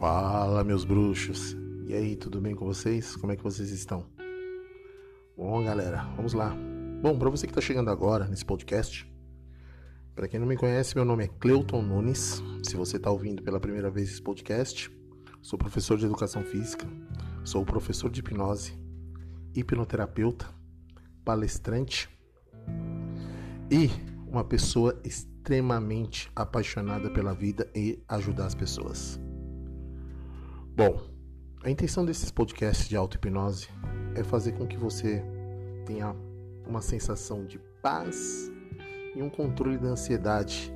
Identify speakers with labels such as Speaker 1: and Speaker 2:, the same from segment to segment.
Speaker 1: Fala, meus bruxos. E aí, tudo bem com vocês? Como é que vocês estão? Bom, galera, vamos lá. Bom, para você que está chegando agora nesse podcast, para quem não me conhece, meu nome é Cleuton Nunes. Se você está ouvindo pela primeira vez esse podcast, sou professor de educação física, sou professor de hipnose, hipnoterapeuta, palestrante e uma pessoa extremamente apaixonada pela vida e ajudar as pessoas. Bom, a intenção desses podcasts de auto-hipnose é fazer com que você tenha uma sensação de paz e um controle da ansiedade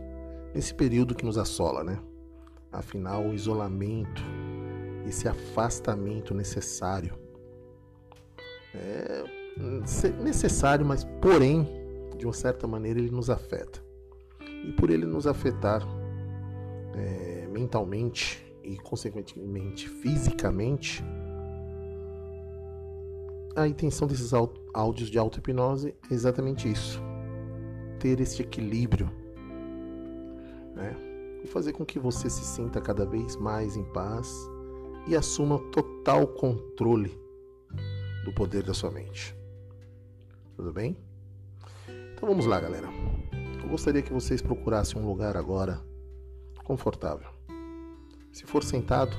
Speaker 1: nesse período que nos assola, né? Afinal, o isolamento, esse afastamento necessário é necessário, mas porém, de uma certa maneira, ele nos afeta. E por ele nos afetar é, mentalmente, e, consequentemente, fisicamente, a intenção desses áudios de auto-hipnose é exatamente isso: ter este equilíbrio, né? E fazer com que você se sinta cada vez mais em paz e assuma total controle do poder da sua mente. Tudo bem? Então vamos lá, galera. Eu gostaria que vocês procurassem um lugar agora confortável. Se for sentado,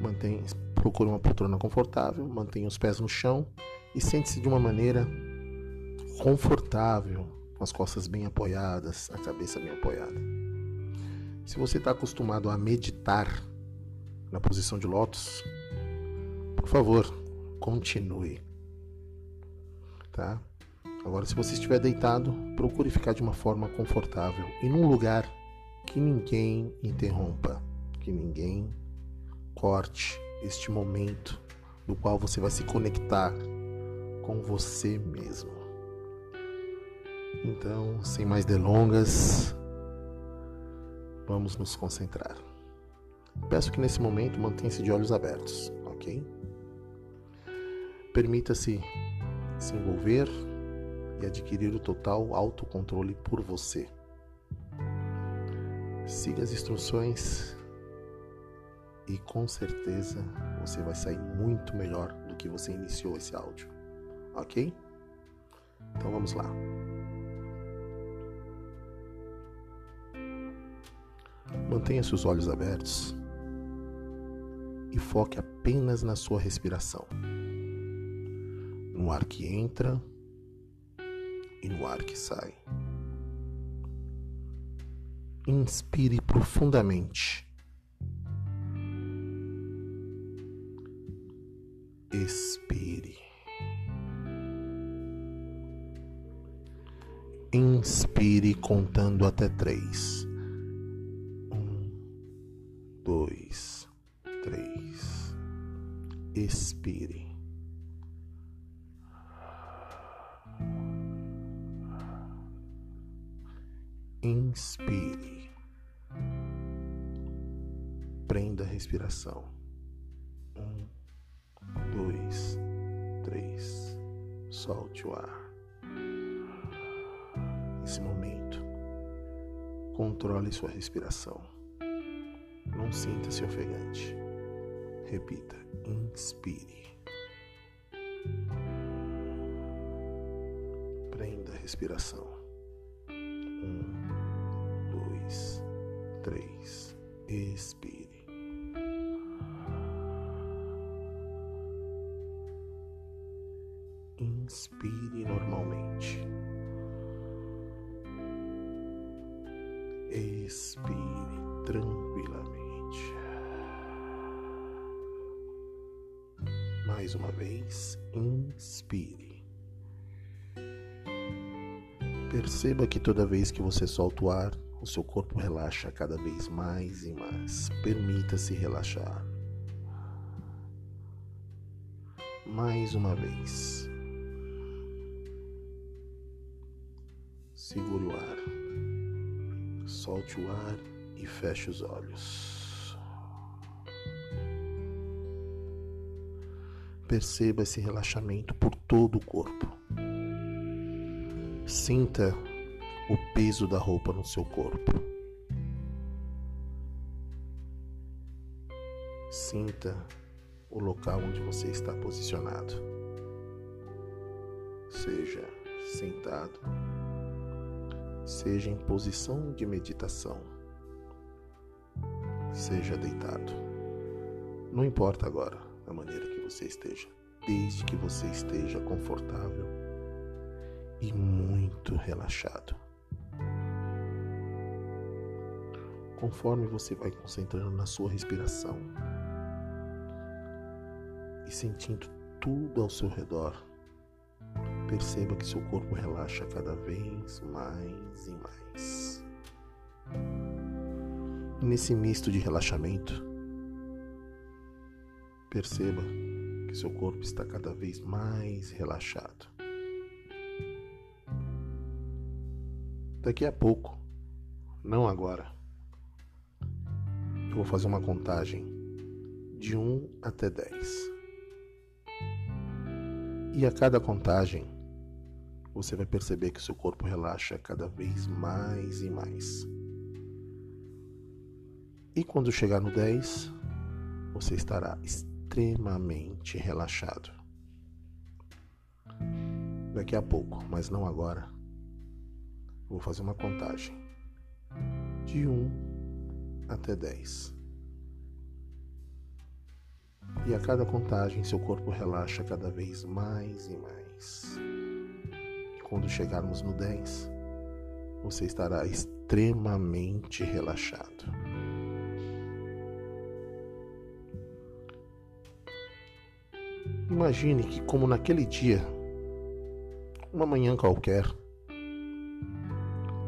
Speaker 1: mantenha, procure uma poltrona confortável, mantenha os pés no chão e sente-se de uma maneira confortável, com as costas bem apoiadas, a cabeça bem apoiada. Se você está acostumado a meditar na posição de lótus, por favor, continue. Tá? Agora, se você estiver deitado, procure ficar de uma forma confortável e num lugar que ninguém interrompa que ninguém corte este momento no qual você vai se conectar com você mesmo. Então, sem mais delongas, vamos nos concentrar. Peço que nesse momento mantenha-se de olhos abertos, ok? Permita-se se envolver e adquirir o total autocontrole por você. Siga as instruções e com certeza você vai sair muito melhor do que você iniciou esse áudio, ok? Então vamos lá. Mantenha seus olhos abertos e foque apenas na sua respiração, no ar que entra e no ar que sai. Inspire profundamente expire. Inspire contando até três. Um, dois, três. Expire. Inspire. Prenda a respiração. Um, dois, três. Solte o ar. Nesse momento, controle sua respiração. Não sinta-se ofegante. Repita: inspire. Prenda a respiração. Um, dois, três. Expire. Inspire normalmente. Expire tranquilamente. Mais uma vez, inspire. Perceba que toda vez que você solta o ar, o seu corpo relaxa cada vez mais e mais. Permita-se relaxar. Mais uma vez. Segure o ar. Solte o ar e feche os olhos. Perceba esse relaxamento por todo o corpo. Sinta o peso da roupa no seu corpo. Sinta o local onde você está posicionado. Seja sentado, seja em posição de meditação, seja deitado. Não importa agora a maneira que você esteja, desde que você esteja confortável e muito relaxado. Conforme você vai concentrando na sua respiração e sentindo tudo ao seu redor, perceba que seu corpo relaxa cada vez mais e mais. Nesse misto de relaxamento, perceba que seu corpo está cada vez mais relaxado. Daqui a pouco, não agora, eu vou fazer uma contagem de 1 até 10. E a cada contagem, você vai perceber que seu corpo relaxa cada vez mais e mais. E quando chegar no 10, você estará extremamente relaxado. Daqui a pouco, mas não agora, vou fazer uma contagem de 1 até 10. E a cada contagem, seu corpo relaxa cada vez mais e mais. Quando chegarmos no 10, você estará extremamente relaxado. Imagine que, como naquele dia, uma manhã qualquer,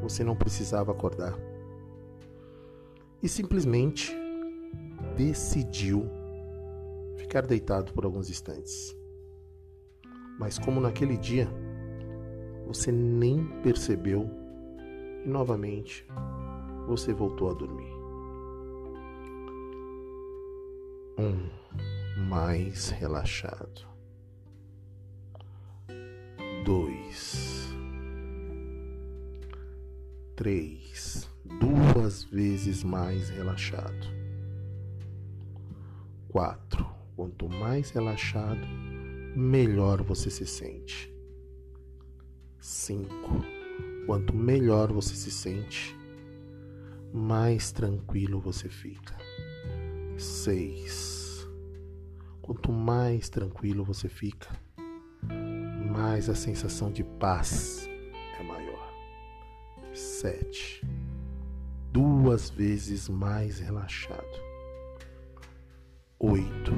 Speaker 1: você não precisava acordar e simplesmente decidiu ficar deitado por alguns instantes. Mas como naquele dia você nem percebeu e novamente você voltou a dormir. Um mais relaxado. Dois. Três duas vezes mais relaxado. 4. Quanto mais relaxado, melhor você se sente. 5. Quanto melhor você se sente, mais tranquilo você fica. 6. Quanto mais tranquilo você fica, mais a sensação de paz é maior. 7 duas vezes mais relaxado. Oito.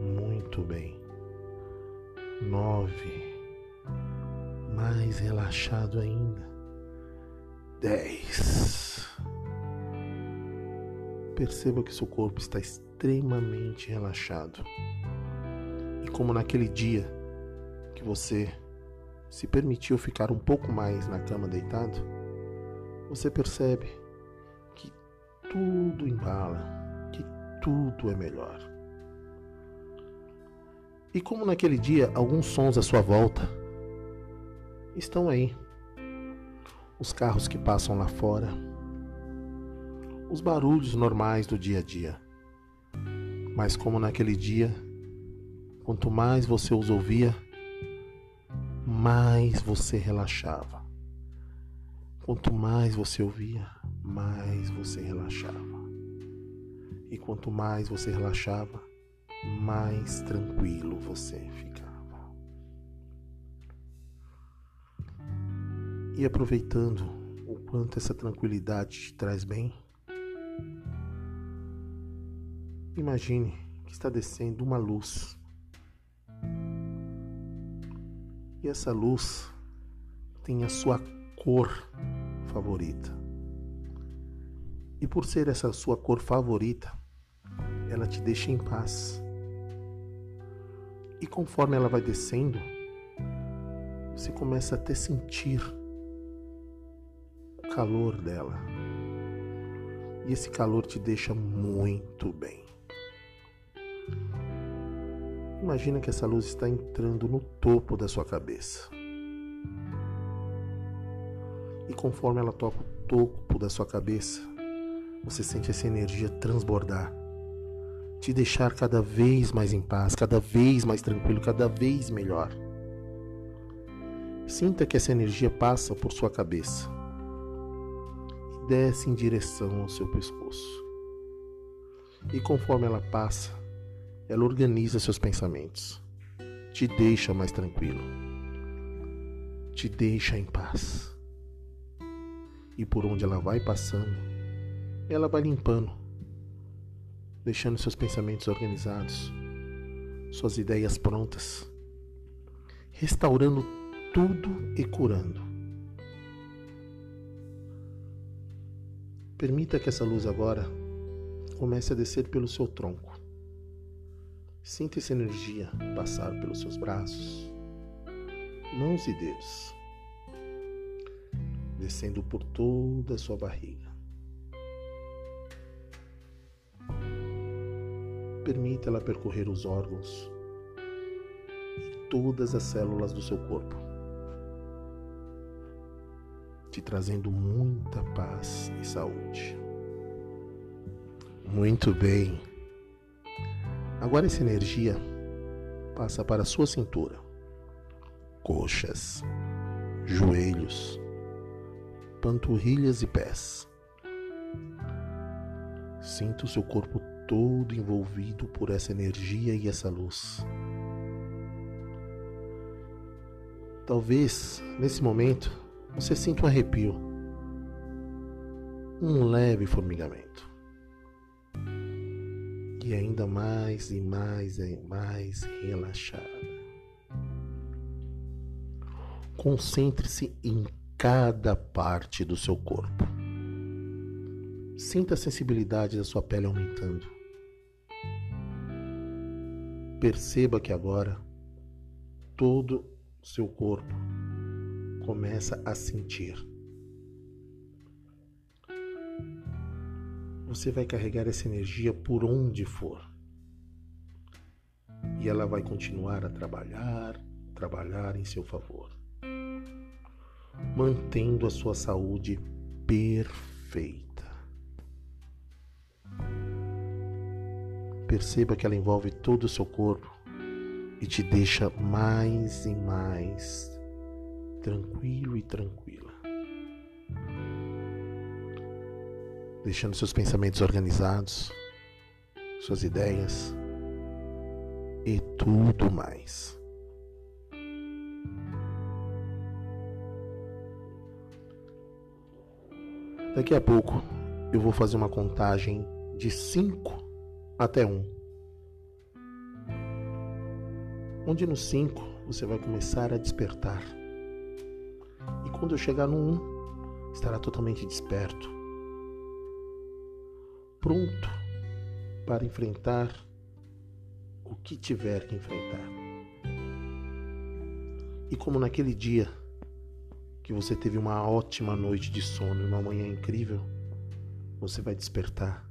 Speaker 1: Muito bem. Nove. Mais relaxado ainda. Dez. Perceba que seu corpo está extremamente relaxado. E como naquele dia que você se permitiu ficar um pouco mais na cama deitado, você percebe que tudo embala, que tudo é melhor. E como naquele dia alguns sons à sua volta estão aí. Os carros que passam lá fora, os barulhos normais do dia a dia. Mas como naquele dia, quanto mais você os ouvia, mais você relaxava. Quanto mais você ouvia, mais você relaxava. E quanto mais você relaxava, mais tranquilo você ficava. E aproveitando o quanto essa tranquilidade te traz bem, imagine que está descendo uma luz. E essa luz tem a sua cor favorita. E por ser essa sua cor favorita, ela te deixa em paz. E conforme ela vai descendo, você começa a até sentir calor dela. E esse calor te deixa muito bem. Imagina que essa luz está entrando no topo da sua cabeça e conforme ela toca o topo da sua cabeça, você sente essa energia transbordar te deixar cada vez mais em paz, cada vez mais tranquilo, cada vez melhor. Sinta que essa energia passa por sua cabeça desce em direção ao seu pescoço. E conforme ela passa, ela organiza seus pensamentos, te deixa mais tranquilo, te deixa em paz. E por onde ela vai passando, ela vai limpando, deixando seus pensamentos organizados, suas ideias prontas, restaurando tudo e curando. Permita que essa luz agora comece a descer pelo seu tronco. Sinta essa energia passar pelos seus braços, mãos e dedos, descendo por toda a sua barriga. Permita ela percorrer os órgãos e todas as células do seu corpo te trazendo muita paz e saúde. Muito bem. Agora essa energia passa para a sua cintura, coxas, joelhos, panturrilhas e pés. Sinta o seu corpo todo envolvido por essa energia e essa luz. Talvez nesse momento você sente um arrepio, um leve formigamento. E ainda mais e mais e mais relaxada. Concentre-se em cada parte do seu corpo. Sinta a sensibilidade da sua pele aumentando. Perceba que agora todo o seu corpo começa a sentir. Você vai carregar essa energia por onde for. E ela vai continuar a trabalhar, trabalhar em seu favor, mantendo a sua saúde perfeita. Perceba que ela envolve todo o seu corpo e te deixa mais e mais tranquilo e tranquila. Deixando seus pensamentos organizados, suas ideias e tudo mais. Daqui a pouco eu vou fazer uma contagem de 5 até 1. Um. Onde no 5 você vai começar a despertar quando eu chegar no 1, estará totalmente desperto, pronto para enfrentar o que tiver que enfrentar. E como naquele dia que você teve uma ótima noite de sono e uma manhã incrível, você vai despertar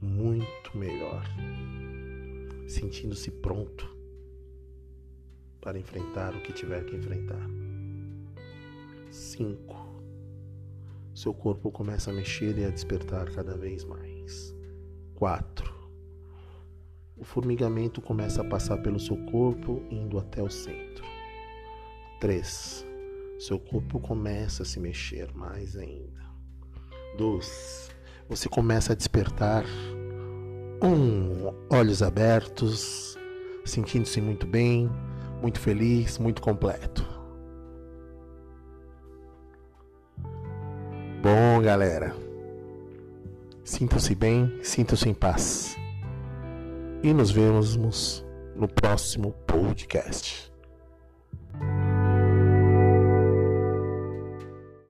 Speaker 1: muito melhor, sentindo-se pronto para enfrentar o que tiver que enfrentar. 5. Seu corpo começa a mexer e a despertar cada vez mais. 4. O formigamento começa a passar pelo seu corpo, indo até o centro. 3. Seu corpo começa a se mexer mais ainda. 2. Você começa a despertar. 1. Um, olhos abertos, sentindo-se muito bem, muito feliz, muito completo. Galera. Sintam-se bem, sintam-se em paz. E nos vemos no próximo podcast.